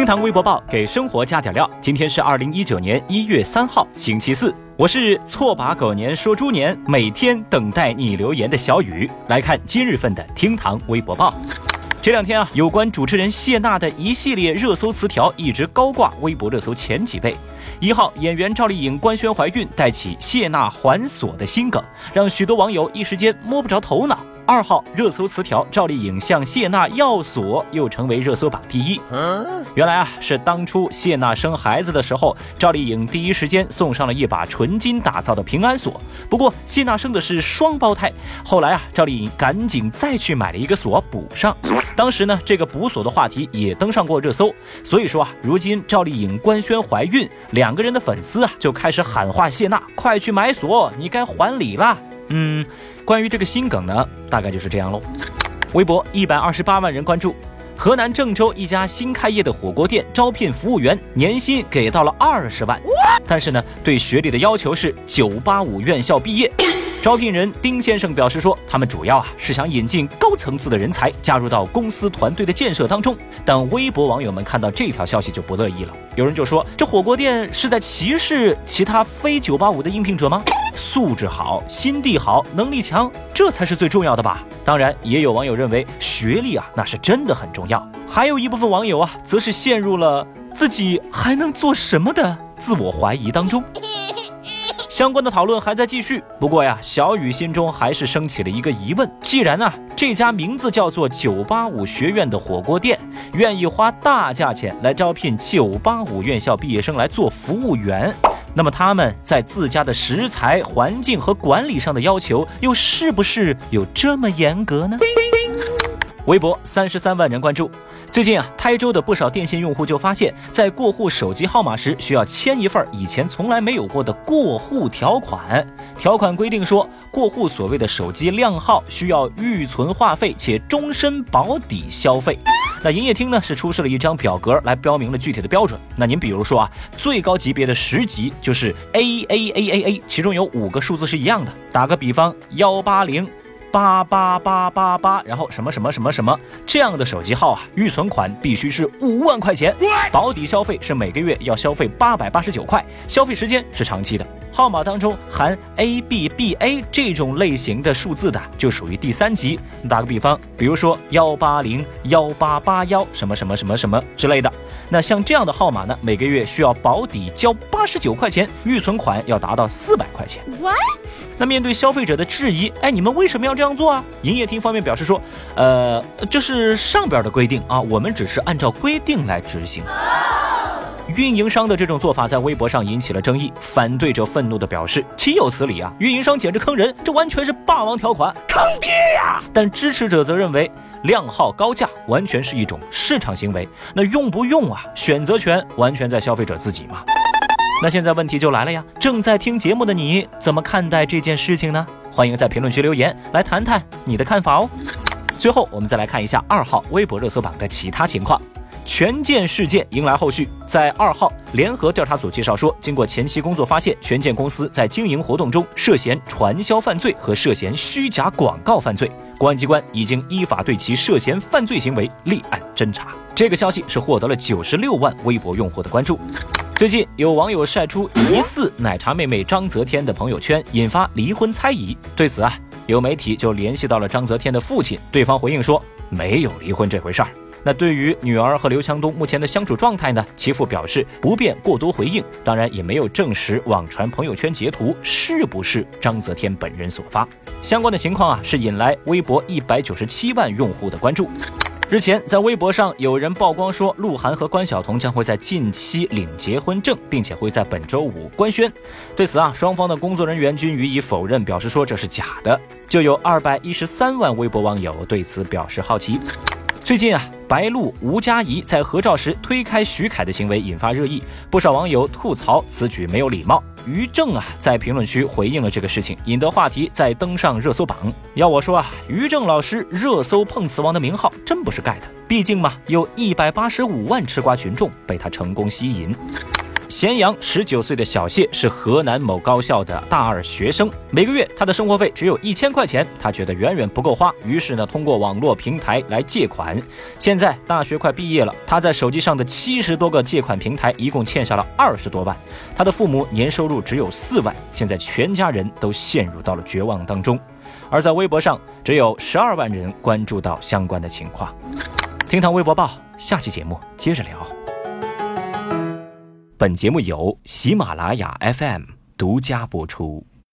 厅堂微博报给生活加点料。今天是二零一九年一月三号，星期四。我是错把狗年说猪年，每天等待你留言的小雨。来看今日份的厅堂微博报。这两天啊，有关主持人谢娜的一系列热搜词条一直高挂微博热搜前几位。一号，演员赵丽颖官宣怀孕，带起谢娜还锁的心梗，让许多网友一时间摸不着头脑。二号热搜词条，赵丽颖向谢娜要锁，又成为热搜榜第一。原来啊，是当初谢娜生孩子的时候，赵丽颖第一时间送上了一把纯金打造的平安锁。不过谢娜生的是双胞胎，后来啊，赵丽颖赶紧再去买了一个锁补上。当时呢，这个补锁的话题也登上过热搜。所以说啊，如今赵丽颖官宣怀孕，两个人的粉丝啊就开始喊话谢娜，快去买锁，你该还礼了。嗯。关于这个心梗呢，大概就是这样喽。微博一百二十八万人关注，河南郑州一家新开业的火锅店招聘服务员，年薪给到了二十万，但是呢，对学历的要求是九八五院校毕业。招聘人丁先生表示说，他们主要啊是想引进高层次的人才加入到公司团队的建设当中。但微博网友们看到这条消息就不乐意了，有人就说，这火锅店是在歧视其他非九八五的应聘者吗？素质好、心地好、能力强，这才是最重要的吧。当然，也有网友认为学历啊那是真的很重要。还有一部分网友啊，则是陷入了自己还能做什么的自我怀疑当中。相关的讨论还在继续。不过呀，小雨心中还是升起了一个疑问：既然呢这家名字叫做九八五学院的火锅店，愿意花大价钱来招聘九八五院校毕业生来做服务员，那么他们在自家的食材、环境和管理上的要求，又是不是有这么严格呢？微博三十三万人关注。最近啊，台州的不少电信用户就发现，在过户手机号码时，需要签一份以前从来没有过的过户条款。条款规定说，过户所谓的手机靓号需要预存话费且终身保底消费。那营业厅呢是出示了一张表格来标明了具体的标准。那您比如说啊，最高级别的十级就是 A A A A A，其中有五个数字是一样的。打个比方，幺八零。八八八八八，然后什么什么什么什么这样的手机号啊，预存款必须是五万块钱，保底消费是每个月要消费八百八十九块，消费时间是长期的。号码当中含 A B B A 这种类型的数字的，就属于第三级。打个比方，比如说幺八零幺八八幺什么什么什么什么之类的。那像这样的号码呢，每个月需要保底交八十九块钱，预存款要达到四百块钱。What？那面对消费者的质疑，哎，你们为什么要这样做啊？营业厅方面表示说，呃，这是上边的规定啊，我们只是按照规定来执行。运营商的这种做法在微博上引起了争议，反对者愤怒地表示：“岂有此理啊！运营商简直坑人，这完全是霸王条款，坑爹呀！”但支持者则认为，靓号高价完全是一种市场行为，那用不用啊？选择权完全在消费者自己嘛。那现在问题就来了呀，正在听节目的你怎么看待这件事情呢？欢迎在评论区留言来谈谈你的看法哦。最后，我们再来看一下二号微博热搜榜的其他情况。权健事件迎来后续，在二号联合调查组介绍说，经过前期工作发现，权健公司在经营活动中涉嫌传销犯罪和涉嫌虚假广告犯罪，公安机关已经依法对其涉嫌犯罪行为立案侦查。这个消息是获得了九十六万微博用户的关注。最近有网友晒出疑似奶茶妹妹章泽天的朋友圈，引发离婚猜疑。对此啊，有媒体就联系到了章泽天的父亲，对方回应说没有离婚这回事儿。那对于女儿和刘强东目前的相处状态呢？其父表示不便过多回应，当然也没有证实网传朋友圈截图是不是章泽天本人所发。相关的情况啊，是引来微博一百九十七万用户的关注。日前，在微博上有人曝光说，鹿晗和关晓彤将会在近期领结婚证，并且会在本周五官宣。对此啊，双方的工作人员均予以否认，表示说这是假的。就有二百一十三万微博网友对此表示好奇。最近啊，白鹿吴佳怡在合照时推开许凯的行为引发热议，不少网友吐槽此举没有礼貌。于正啊在评论区回应了这个事情，引得话题再登上热搜榜。要我说啊，于正老师热搜碰瓷王的名号真不是盖的，毕竟嘛，有一百八十五万吃瓜群众被他成功吸引。咸阳十九岁的小谢是河南某高校的大二学生，每个月他的生活费只有一千块钱，他觉得远远不够花，于是呢，通过网络平台来借款。现在大学快毕业了，他在手机上的七十多个借款平台，一共欠下了二十多万。他的父母年收入只有四万，现在全家人都陷入到了绝望当中。而在微博上，只有十二万人关注到相关的情况。听堂微博报，下期节目接着聊。本节目由喜马拉雅 FM 独家播出。